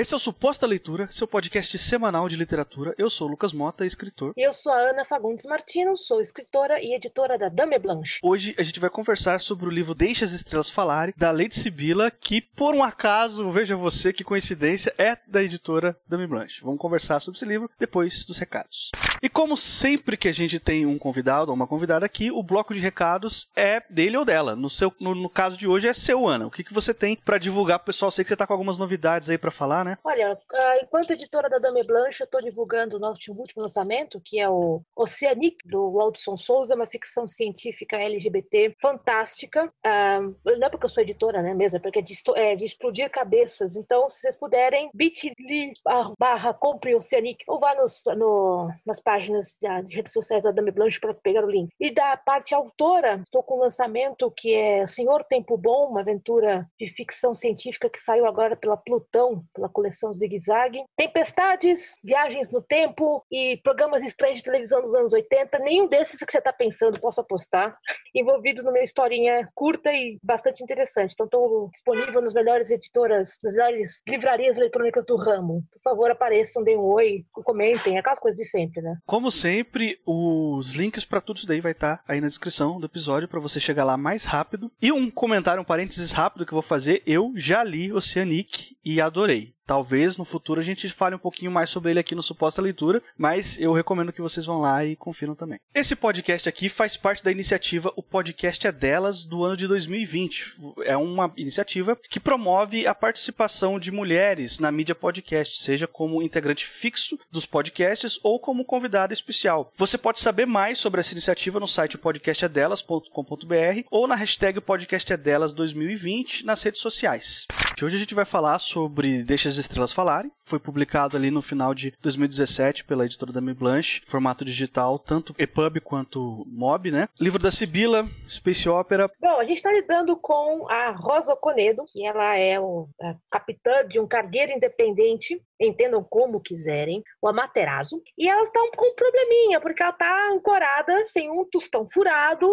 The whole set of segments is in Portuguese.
Esse é o Suposta Leitura, seu podcast semanal de literatura. Eu sou o Lucas Mota, escritor. E eu sou a Ana Fagundes Martino, sou escritora e editora da Dame Blanche. Hoje a gente vai conversar sobre o livro Deixa as Estrelas Falarem, da Lady Sibila, que por um acaso, veja você que coincidência, é da editora Dame Blanche. Vamos conversar sobre esse livro depois dos recados. E como sempre que a gente tem um convidado ou uma convidada aqui, o bloco de recados é dele ou dela. No, seu, no, no caso de hoje é seu, Ana. O que, que você tem para divulgar pro pessoal? Sei que você tá com algumas novidades aí para falar, né? Olha, ah, enquanto editora da Dame Blanche, eu estou divulgando o nosso último lançamento, que é o Oceanic, do Waldson Souza, uma ficção científica LGBT fantástica. Ah, não é porque eu sou editora, né, mesmo, é porque é de, é de explodir cabeças. Então, se vocês puderem, bit.ly barra compre Oceanic, ou vá nos, no, nas páginas de redes sociais da Dame Blanche para pegar o link. E da parte autora, estou com um lançamento que é Senhor Tempo Bom, uma aventura de ficção científica que saiu agora pela Plutão, pela coleção Zig Zag. Tempestades, viagens no tempo e programas estranhos de televisão dos anos 80. Nenhum desses que você está pensando posso apostar. Envolvidos numa historinha curta e bastante interessante. Então estou disponível nas melhores editoras, nas melhores livrarias eletrônicas do ramo. Por favor, apareçam, deem um oi, comentem, aquelas coisas de sempre, né? Como sempre, os links para tudo isso daí vai estar tá aí na descrição do episódio para você chegar lá mais rápido. E um comentário, um parênteses rápido que eu vou fazer, eu já li Oceanic e adorei. Talvez no futuro a gente fale um pouquinho mais sobre ele aqui no Suposta Leitura, mas eu recomendo que vocês vão lá e confiram também. Esse podcast aqui faz parte da iniciativa O Podcast é Delas do ano de 2020. É uma iniciativa que promove a participação de mulheres na mídia podcast, seja como integrante fixo dos podcasts ou como convidada especial. Você pode saber mais sobre essa iniciativa no site podcastedelas.com.br ou na hashtag podcastedelas 2020 nas redes sociais. Hoje a gente vai falar sobre Deixa as Estrelas Falarem. Foi publicado ali no final de 2017 pela editora da Mi Blanche, formato digital, tanto EPUB quanto MOB, né? Livro da Sibila, Space Opera. Bom, a gente está lidando com a Rosa Conedo, que ela é o a capitã de um cargueiro independente, entendam como quiserem, o Amaterasu, e ela está com um probleminha, porque ela está ancorada sem um tostão furado,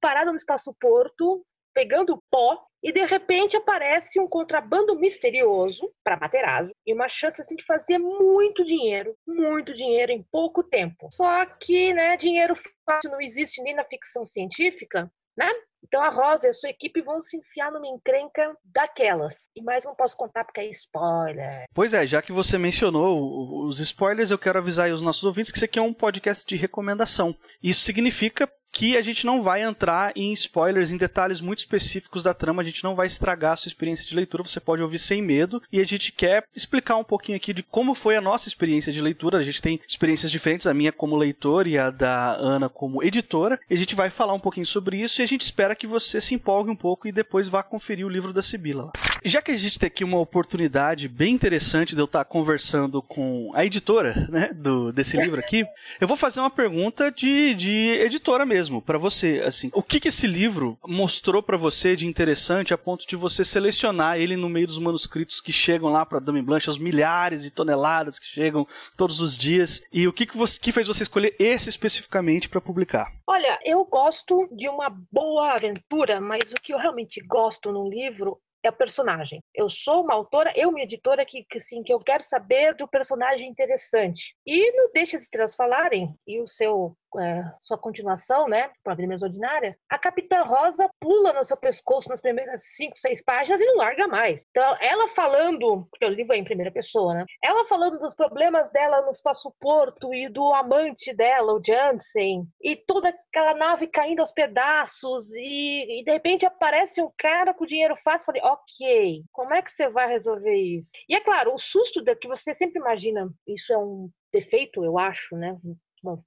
parada no espaço-porto, pegando pó e de repente aparece um contrabando misterioso para Materazzo e uma chance assim de fazer muito dinheiro, muito dinheiro em pouco tempo. Só que, né, dinheiro fácil não existe nem na ficção científica, né? Então a Rosa e a sua equipe vão se enfiar numa encrenca daquelas. E mais não posso contar porque é spoiler. Pois é, já que você mencionou os spoilers, eu quero avisar aí os nossos ouvintes que isso aqui é um podcast de recomendação. Isso significa que a gente não vai entrar em spoilers, em detalhes muito específicos da trama, a gente não vai estragar a sua experiência de leitura, você pode ouvir sem medo, e a gente quer explicar um pouquinho aqui de como foi a nossa experiência de leitura. A gente tem experiências diferentes, a minha como leitor e a da Ana como editora, e a gente vai falar um pouquinho sobre isso e a gente espera que você se empolgue um pouco e depois vá conferir o livro da Sibila. Já que a gente tem aqui uma oportunidade bem interessante de eu estar conversando com a editora, né, do, desse livro aqui, eu vou fazer uma pergunta de, de editora mesmo mesmo para você, assim, o que que esse livro mostrou para você de interessante a ponto de você selecionar ele no meio dos manuscritos que chegam lá para Dame Blanche, as milhares e toneladas que chegam todos os dias, e o que que, você, que fez você escolher esse especificamente para publicar? Olha, eu gosto de uma boa aventura, mas o que eu realmente gosto num livro é o personagem. Eu sou uma autora, eu minha editora que, que assim que eu quero saber do personagem interessante. E no Deixa as Estrelas Falarem e o seu é, sua continuação, né, Problemas Ordinária, a Capitã Rosa pula no seu pescoço nas primeiras cinco, seis páginas e não larga mais. Então, ela falando, porque o livro é em primeira pessoa, né, ela falando dos problemas dela no espaço-porto e do amante dela, o Jansen, e toda aquela nave caindo aos pedaços e, e de repente aparece um cara com dinheiro fácil, falei, ok, como é que você vai resolver isso? E é claro, o susto da que você sempre imagina, isso é um defeito, eu acho, né,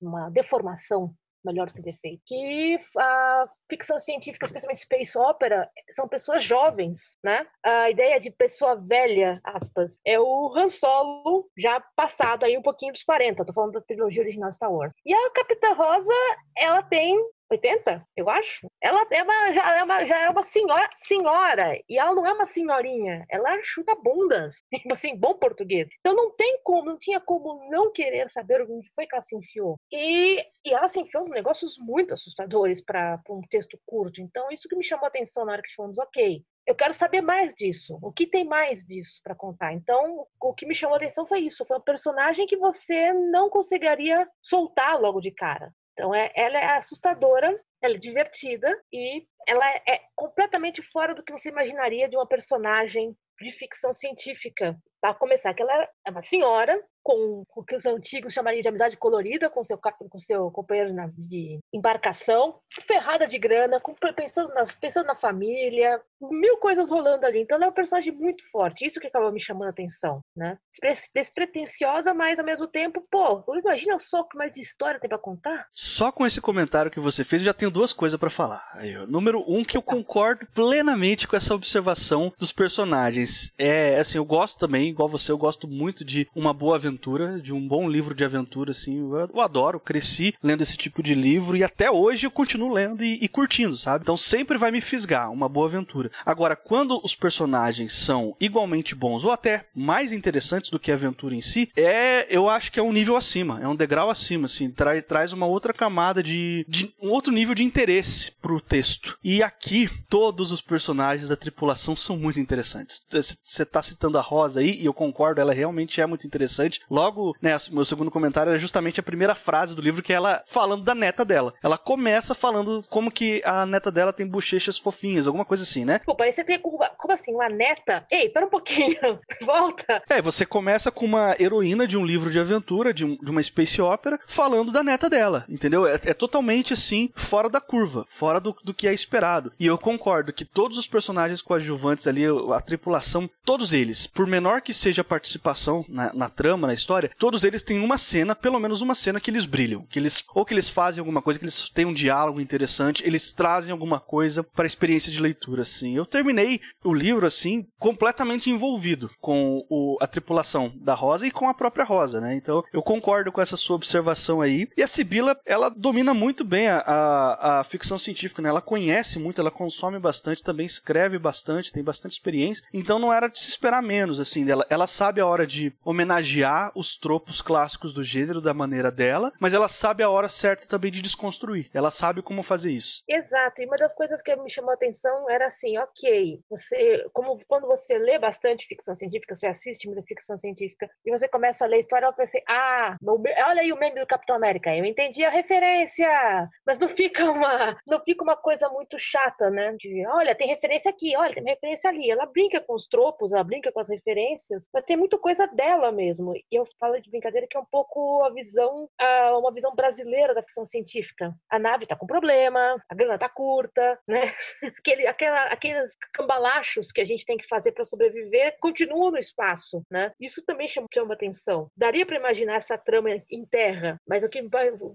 uma, deformação melhor do que defeito. Que a ficção científica, especialmente space opera, são pessoas jovens, né? A ideia de pessoa velha, aspas, é o Han Solo já passado aí um pouquinho dos 40, tô falando da trilogia original Star Wars. E a Capitã Rosa, ela tem 80, eu acho. Ela é uma, já, é uma, já é uma senhora, senhora, e ela não é uma senhorinha, ela chuta bundas, tipo assim, bom português. Então não tem como, não tinha como não querer saber onde foi que ela se enfiou. E, e ela se enfiou nos negócios muito assustadores para um texto curto. Então isso que me chamou a atenção na hora que falamos, ok, eu quero saber mais disso. O que tem mais disso para contar? Então, o que me chamou a atenção foi isso. Foi um personagem que você não conseguiria soltar logo de cara. Então, é, ela é assustadora, ela é divertida e ela é completamente fora do que você imaginaria de uma personagem de ficção científica. Para começar, que ela é uma senhora com o que os antigos chamariam de amizade colorida com seu com seu companheiro de embarcação, ferrada de grana, com, pensando, na, pensando na família, mil coisas rolando ali. Então ela é um personagem muito forte. Isso que acaba me chamando a atenção, né? Despretensiosa, mas ao mesmo tempo, pô, imagina só que mais de história tem para contar. Só com esse comentário que você fez, eu já tenho duas coisas para falar. Aí, número um, que eu tá. concordo plenamente com essa observação dos personagens. É, assim, eu gosto também, igual você, eu gosto muito de uma boa aventura de um bom livro de aventura, assim. Eu, eu adoro, cresci lendo esse tipo de livro e até hoje eu continuo lendo e, e, curtindo, sabe? Então sempre vai me fisgar uma boa aventura. Agora, quando os personagens são igualmente bons ou até mais interessantes do que a aventura em si, é, eu acho que é um nível acima, é um degrau acima, assim, tra traz uma outra camada de, de um outro nível de interesse pro texto. E aqui todos os personagens da tripulação são muito interessantes. Você tá citando a Rosa aí e eu concordo, ela realmente é muito interessante logo, né, meu segundo comentário é justamente a primeira frase do livro que é ela falando da neta dela. Ela começa falando como que a neta dela tem bochechas fofinhas, alguma coisa assim, né? Desculpa, aí você tem como assim, uma neta? Ei, pera um pouquinho, volta. É, você começa com uma heroína de um livro de aventura, de, um, de uma space opera, falando da neta dela, entendeu? É, é totalmente assim, fora da curva, fora do, do que é esperado. E eu concordo que todos os personagens coadjuvantes ali, a tripulação, todos eles, por menor que seja a participação na, na trama, na história, todos eles têm uma cena, pelo menos uma cena que eles brilham, que eles ou que eles fazem alguma coisa, que eles têm um diálogo interessante, eles trazem alguma coisa para a experiência de leitura assim. Eu terminei o livro assim completamente envolvido com o, a tripulação da Rosa e com a própria Rosa, né? Então eu concordo com essa sua observação aí. E a Sibila, ela domina muito bem a, a, a ficção científica, né? Ela conhece muito, ela consome bastante, também escreve bastante, tem bastante experiência. Então não era de se esperar menos, assim, dela. Ela sabe a hora de homenagear os tropos clássicos do gênero da maneira dela, mas ela sabe a hora certa também de desconstruir. Ela sabe como fazer isso. Exato. E uma das coisas que me chamou a atenção era assim, ok, você, como quando você lê bastante ficção científica, você assiste muita ficção científica e você começa a ler a história, eu pensei, ah, olha aí o meme do Capitão América, eu entendi a referência, mas não fica uma, não fica uma coisa muito chata, né? De, olha, tem referência aqui, olha, tem referência ali. Ela brinca com os tropos, ela brinca com as referências, mas tem muita coisa dela mesmo. E eu falo de brincadeira que é um pouco a visão, uma visão brasileira da ficção científica. A nave está com problema, a grana está curta, né? Aquele, aquela, aqueles cambalachos que a gente tem que fazer para sobreviver continuam no espaço, né? Isso também chama, chama atenção. Daria para imaginar essa trama em terra, mas o que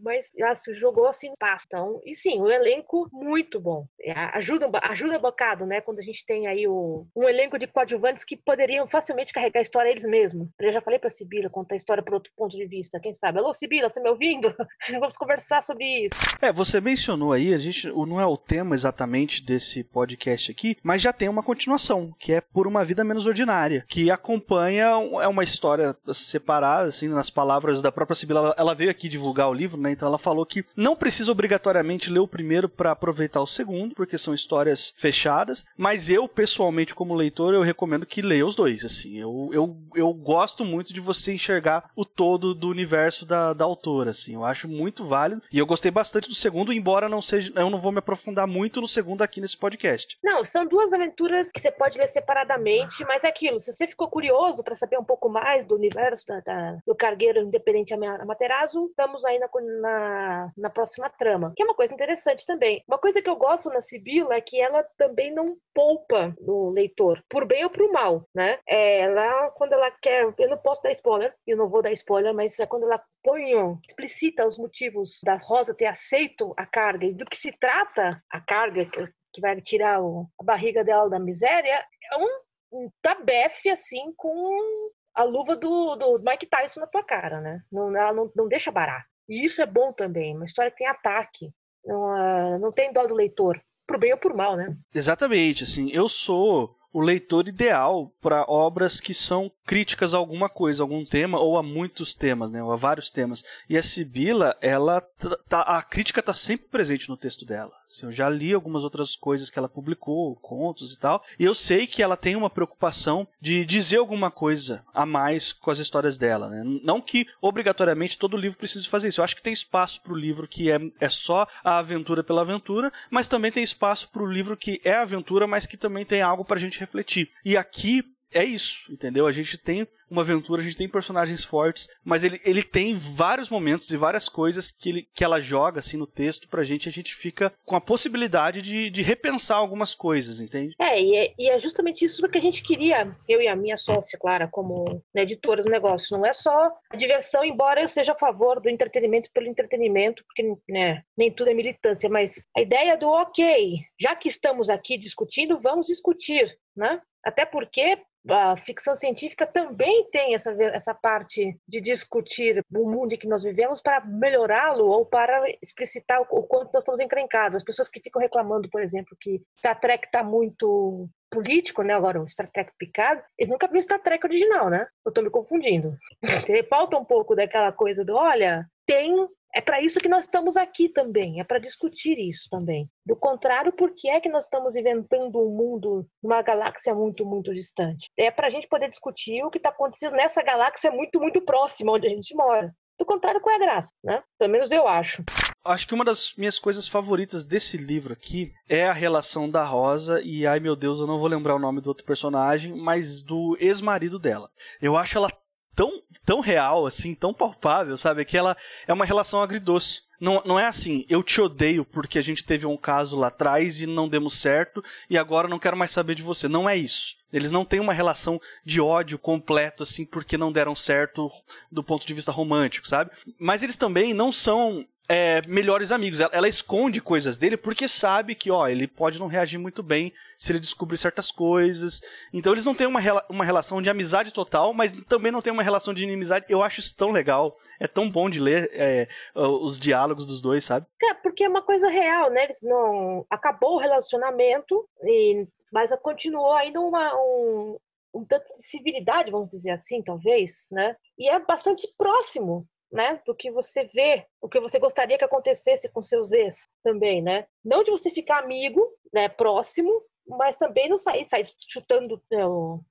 mais ela se jogou assim no espaço. Então, e sim, um elenco muito bom. É, ajuda, ajuda bocado, né? Quando a gente tem aí o, um elenco de coadjuvantes que poderiam facilmente carregar a história eles mesmos. Eu já falei para Sibila Sibila conta a história por outro ponto de vista, quem sabe? Alô, Sibila, você me ouvindo? Vamos conversar sobre isso. É, você mencionou aí, a gente não é o tema exatamente desse podcast aqui, mas já tem uma continuação, que é Por uma Vida Menos Ordinária, que acompanha, é uma história separada, assim, nas palavras da própria Sibila. Ela veio aqui divulgar o livro, né? Então ela falou que não precisa obrigatoriamente ler o primeiro para aproveitar o segundo, porque são histórias fechadas, mas eu, pessoalmente, como leitor, eu recomendo que leia os dois, assim. Eu, eu, eu gosto muito de você enxergar o todo do universo da, da autora, assim. Eu acho muito válido. E eu gostei bastante do segundo, embora não seja. Eu não vou me aprofundar muito no segundo aqui nesse podcast. Não, são duas aventuras que você pode ler separadamente, mas é aquilo. Se você ficou curioso para saber um pouco mais do universo da, da, do cargueiro independente Amaterasu, estamos aí na, na, na próxima trama. Que é uma coisa interessante também. Uma coisa que eu gosto na Sibila é que ela também não poupa no leitor, por bem ou por mal, né? É, ela, quando ela quer. Eu não posso dar spoiler eu não vou dar spoiler, mas é quando ela põe, explicita os motivos da Rosa ter aceito a carga e do que se trata a carga que, vai tirar o, a barriga dela da miséria, é um, um tabefe assim com a luva do, do Mike Tyson na tua cara, né? Não, ela não, não deixa barato. E isso é bom também, uma história que tem ataque, não, uh, não tem dó do leitor, por bem ou por mal, né? Exatamente, assim, eu sou o leitor ideal para obras que são críticas a alguma coisa, algum tema ou a muitos temas, né, ou a vários temas. E a Sibila, ela tá, a crítica está sempre presente no texto dela Assim, eu já li algumas outras coisas que ela publicou, contos e tal, e eu sei que ela tem uma preocupação de dizer alguma coisa a mais com as histórias dela, né? Não que obrigatoriamente todo livro precise fazer isso. Eu acho que tem espaço para o livro que é, é só a aventura pela aventura, mas também tem espaço para o livro que é aventura, mas que também tem algo para a gente refletir. E aqui é isso, entendeu? A gente tem uma aventura, a gente tem personagens fortes, mas ele, ele tem vários momentos e várias coisas que, ele, que ela joga assim no texto pra gente, a gente fica com a possibilidade de, de repensar algumas coisas, entende? É e, é, e é justamente isso que a gente queria, eu e a minha sócia, Clara, como né, editoras do negócio. Não é só a diversão, embora eu seja a favor do entretenimento pelo entretenimento, porque né, nem tudo é militância, mas a ideia do ok, já que estamos aqui discutindo, vamos discutir, né? Até porque a ficção científica também tem essa, essa parte de discutir o mundo em que nós vivemos para melhorá-lo ou para explicitar o, o, quanto nós estamos encrencados. As pessoas que ficam reclamando, por exemplo, que Star Trek está muito político, né? Agora o Star Trek Picard, eles nunca viram Star Trek original, né? Eu estou me confundindo. Falta um pouco daquela coisa do, olha, tem é para isso que nós estamos aqui também, é para discutir isso também. Do contrário, por que é que nós estamos inventando um mundo numa galáxia muito, muito distante? É para a gente poder discutir o que está acontecendo nessa galáxia muito, muito próxima onde a gente mora. Do contrário, qual é a graça, né? Pelo menos eu acho. Acho que uma das minhas coisas favoritas desse livro aqui é a relação da Rosa e, ai meu Deus, eu não vou lembrar o nome do outro personagem, mas do ex-marido dela. Eu acho ela tão, tão real, assim, tão palpável, sabe? Que ela é uma relação agridoce. Não, não é assim, eu te odeio porque a gente teve um caso lá atrás e não demos certo e agora não quero mais saber de você. Não é isso. Eles não têm uma relação de ódio completo, assim, porque não deram certo do ponto de vista romântico, sabe? Mas eles também não são é, melhores amigos. Ela, ela, esconde coisas dele porque sabe que, ó, ele pode não reagir muito bem se ele descobrir certas coisas. Então eles não têm uma, uma relação de amizade total, mas também não têm uma relação de inimizade. Eu acho isso tão legal. É tão bom de ler é, os diálogos dos dois, sabe? É, porque é uma coisa real, né? Eles não. Acabou o relacionamento, e... mas continuou ainda uma, um, um tanto de civilidade, vamos dizer assim, talvez, né? E é bastante próximo né, do que você vê, o que você gostaria que acontecesse com seus ex também, né? Não de você ficar amigo, né, próximo, mas também não sair, sair chutando né,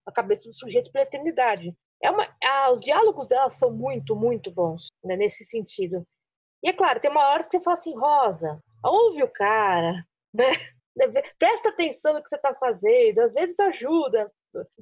a cabeça do sujeito pela eternidade. É uma, ah, os diálogos dela são muito, muito bons, né, nesse sentido. E é claro, tem uma hora que você fala assim, Rosa, ouve o cara, né? Presta atenção no que você está fazendo, às vezes ajuda,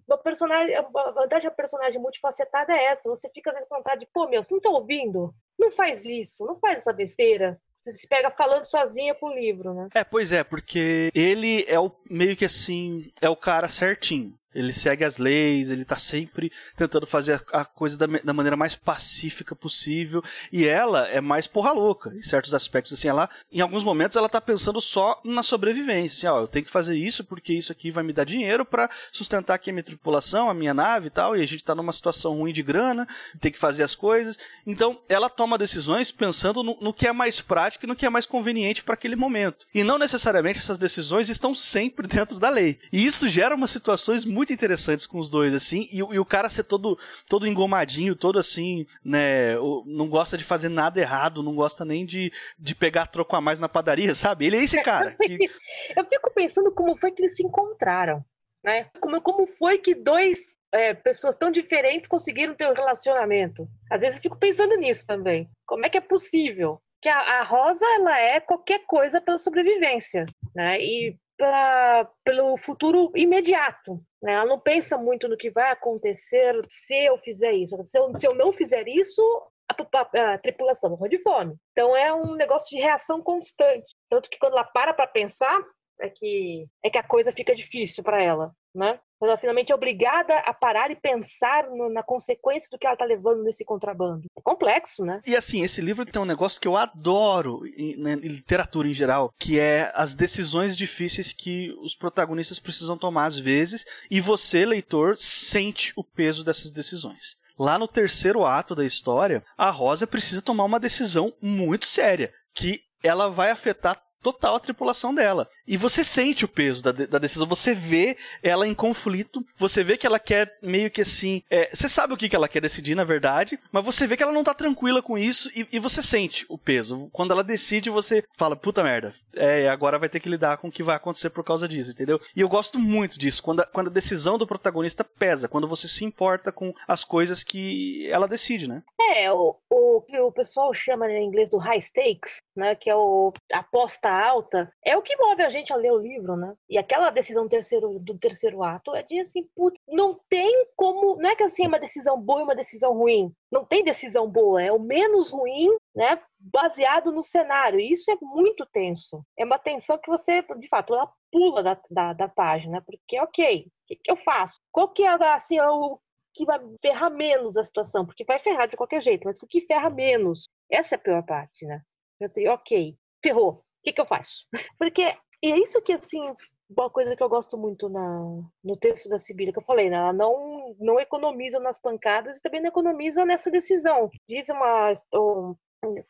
uma personagem, a vantagem da personagem multifacetada é essa. Você fica às vezes com vontade de, pô, meu, você não tá ouvindo? Não faz isso, não faz essa besteira. Você se pega falando sozinha com o livro, né? É, pois é, porque ele é o meio que assim, é o cara certinho. Ele segue as leis, ele tá sempre tentando fazer a coisa da, da, maneira mais pacífica possível. E ela é mais porra louca, em certos aspectos. Assim, ela, em alguns momentos, ela tá pensando só na sobrevivência. Assim, ó, eu tenho que fazer isso porque isso aqui vai me dar dinheiro para sustentar aqui a minha tripulação, a minha nave e tal. E a gente tá numa situação ruim de grana, tem que fazer as coisas. Então, ela toma decisões pensando no, no que é mais prático e no que é mais conveniente para aquele momento. E não necessariamente essas decisões estão sempre dentro da lei. E isso gera umas situações muito muito interessantes com os dois, assim, e, e, o cara ser todo, todo engomadinho, todo assim, né, não gosta de fazer nada errado, não gosta nem de, de pegar troco a mais na padaria, sabe? Ele é esse cara. Que... Eu fico pensando como foi que eles se encontraram, né? Como, como foi que dois é, pessoas tão diferentes conseguiram ter um relacionamento? Às vezes eu fico pensando nisso também. Como é que é possível? Que a, a Rosa, ela é qualquer coisa pela sobrevivência, né? E pra, pelo futuro imediato. Né? Ela não pensa muito no que vai acontecer se eu fizer isso. Se eu, se eu não fizer isso, a, a, a tripulação morre de fome. Então é um negócio de reação constante. Tanto que quando ela para para pensar, é que, é que a coisa fica difícil para ela. Né? Ela finalmente é obrigada a parar e pensar no, na consequência do que ela está levando nesse contrabando. É complexo, né? E assim, esse livro tem um negócio que eu adoro em, né, em literatura em geral, que é as decisões difíceis que os protagonistas precisam tomar às vezes, e você, leitor, sente o peso dessas decisões. Lá no terceiro ato da história, a Rosa precisa tomar uma decisão muito séria, que ela vai afetar total a tripulação dela. E você sente o peso da, da decisão, você vê ela em conflito, você vê que ela quer meio que assim. É, você sabe o que, que ela quer decidir, na verdade, mas você vê que ela não tá tranquila com isso e, e você sente o peso. Quando ela decide, você fala, puta merda, é, agora vai ter que lidar com o que vai acontecer por causa disso, entendeu? E eu gosto muito disso, quando a, quando a decisão do protagonista pesa, quando você se importa com as coisas que ela decide, né? É, o, o que o pessoal chama em inglês do high stakes, né, que é o aposta alta, é o que move a gente a ler o livro, né? E aquela decisão terceiro, do terceiro ato é de assim, putz, não tem como, não é que assim é uma decisão boa e uma decisão ruim. Não tem decisão boa, é o menos ruim, né, baseado no cenário. E isso é muito tenso. É uma tensão que você, de fato, ela pula da, da, da página, porque, ok, o que, que eu faço? Qual que é assim, é o que vai ferrar menos a situação, porque vai ferrar de qualquer jeito, mas o que ferra menos, essa é a pior parte, né? Assim, ok, ferrou, o que, que eu faço? Porque e é isso que, assim, uma coisa que eu gosto muito na, no texto da Sibila, que eu falei, né? ela não, não economiza nas pancadas e também não economiza nessa decisão. Diz uma,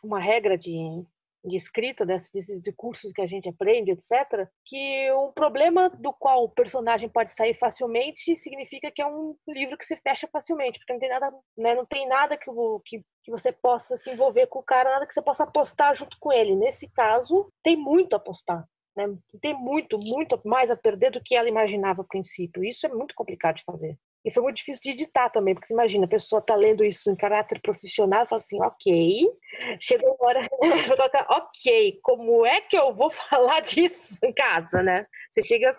uma regra de, de escrita, desses, desses de cursos que a gente aprende, etc., que um problema do qual o personagem pode sair facilmente significa que é um livro que se fecha facilmente, porque não tem nada, né, não tem nada que, que, que você possa se envolver com o cara, nada que você possa apostar junto com ele. Nesse caso, tem muito a apostar. Né? Tem muito, muito mais a perder do que ela imaginava a princípio. Isso é muito complicado de fazer. E foi muito difícil de editar também, porque você imagina, a pessoa está lendo isso em caráter profissional e fala assim, ok, chegou a hora, ok, como é que eu vou falar disso em casa, né? Você chega,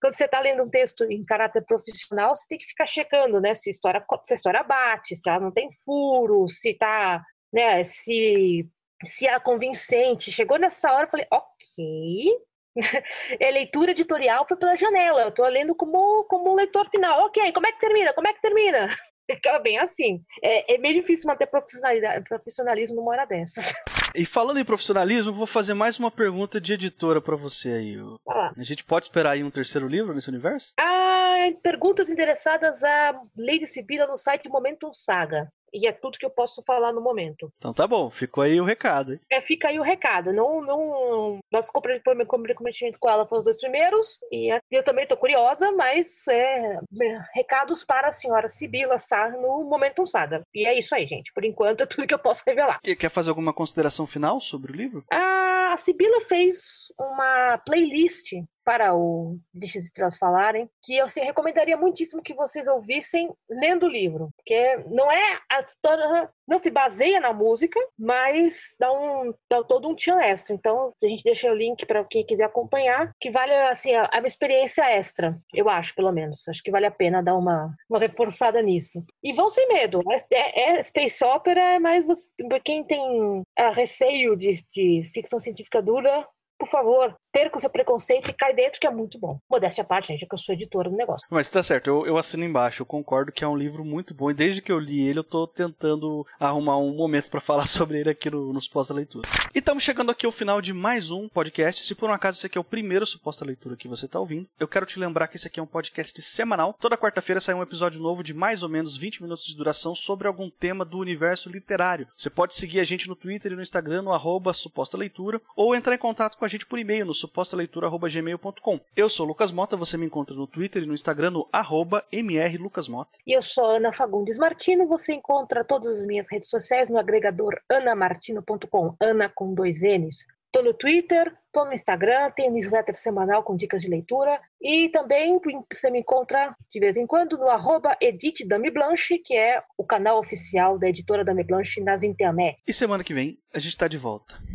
quando você está lendo um texto em caráter profissional, você tem que ficar checando, né, se a história, se a história bate, se ela não tem furo, se tá, né, se se é convincente. Chegou nessa hora, eu falei, ok, é leitura editorial foi pela janela. Eu estou lendo como, como leitor final. Ok, como é que termina? Como é que termina? Ficava bem assim. É, é meio difícil manter profissionalismo numa hora dessas. E falando em profissionalismo, vou fazer mais uma pergunta de editora para você aí. Ah. A gente pode esperar aí um terceiro livro nesse universo? Ah, perguntas interessadas a Lady Sibila no site Momentum Saga. E é tudo que eu posso falar no momento. Então tá bom, ficou aí o recado. Hein? É, fica aí o recado. Não, não... Nosso comprometimento com ela foi os dois primeiros. E eu também tô curiosa, mas é... recados para a senhora Sibila Sar no Momentum Saga. E é isso aí, gente. Por enquanto é tudo que eu posso revelar. E quer fazer alguma consideração final sobre o livro? A Sibila fez uma playlist para o Deixa as Estrelas Falarem, que eu assim, recomendaria muitíssimo que vocês ouvissem lendo o livro, porque não é a história, não se baseia na música, mas dá, um, dá todo um tchan extra. Então, a gente deixa o link para quem quiser acompanhar, que vale assim, a, a experiência extra, eu acho, pelo menos. Acho que vale a pena dar uma, uma reforçada nisso. E vão sem medo. É, é, é space opera, mas você, quem tem é, receio de, de ficção científica dura, por favor, perca o seu preconceito e cai dentro, que é muito bom. Modéstia à parte, gente, que eu sou editora do negócio. Mas tá certo, eu, eu assino embaixo, eu concordo que é um livro muito bom. E desde que eu li ele, eu tô tentando arrumar um momento para falar sobre ele aqui no, nos pós-leitura. E estamos chegando aqui ao final de mais um podcast. Se por um acaso esse aqui é o primeiro suposta leitura que você tá ouvindo, eu quero te lembrar que esse aqui é um podcast semanal. Toda quarta-feira sai um episódio novo de mais ou menos 20 minutos de duração sobre algum tema do universo literário. Você pode seguir a gente no Twitter e no Instagram, no arroba suposta leitura, ou entrar em contato com a gente por e-mail no supostaleitura.gmail.com. Eu sou Lucas Mota, você me encontra no Twitter e no Instagram no arroba mrlucasmota. E eu sou Ana Fagundes Martino, você encontra todas as minhas redes sociais no agregador anamartino.com, Ana com dois N's. Tô no Twitter, tô no Instagram, tenho newsletter semanal com dicas de leitura e também você me encontra de vez em quando no arroba Edite Dame Blanche, que é o canal oficial da editora Dame Blanche nas internet. E semana que vem a gente está de volta.